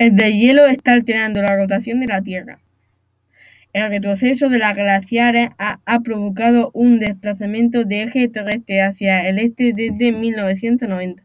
El deshielo está alterando la rotación de la Tierra. El retroceso de las glaciares ha, provocado un desplazamiento de eje terrestre hacia el este desde mil novecientos noventa.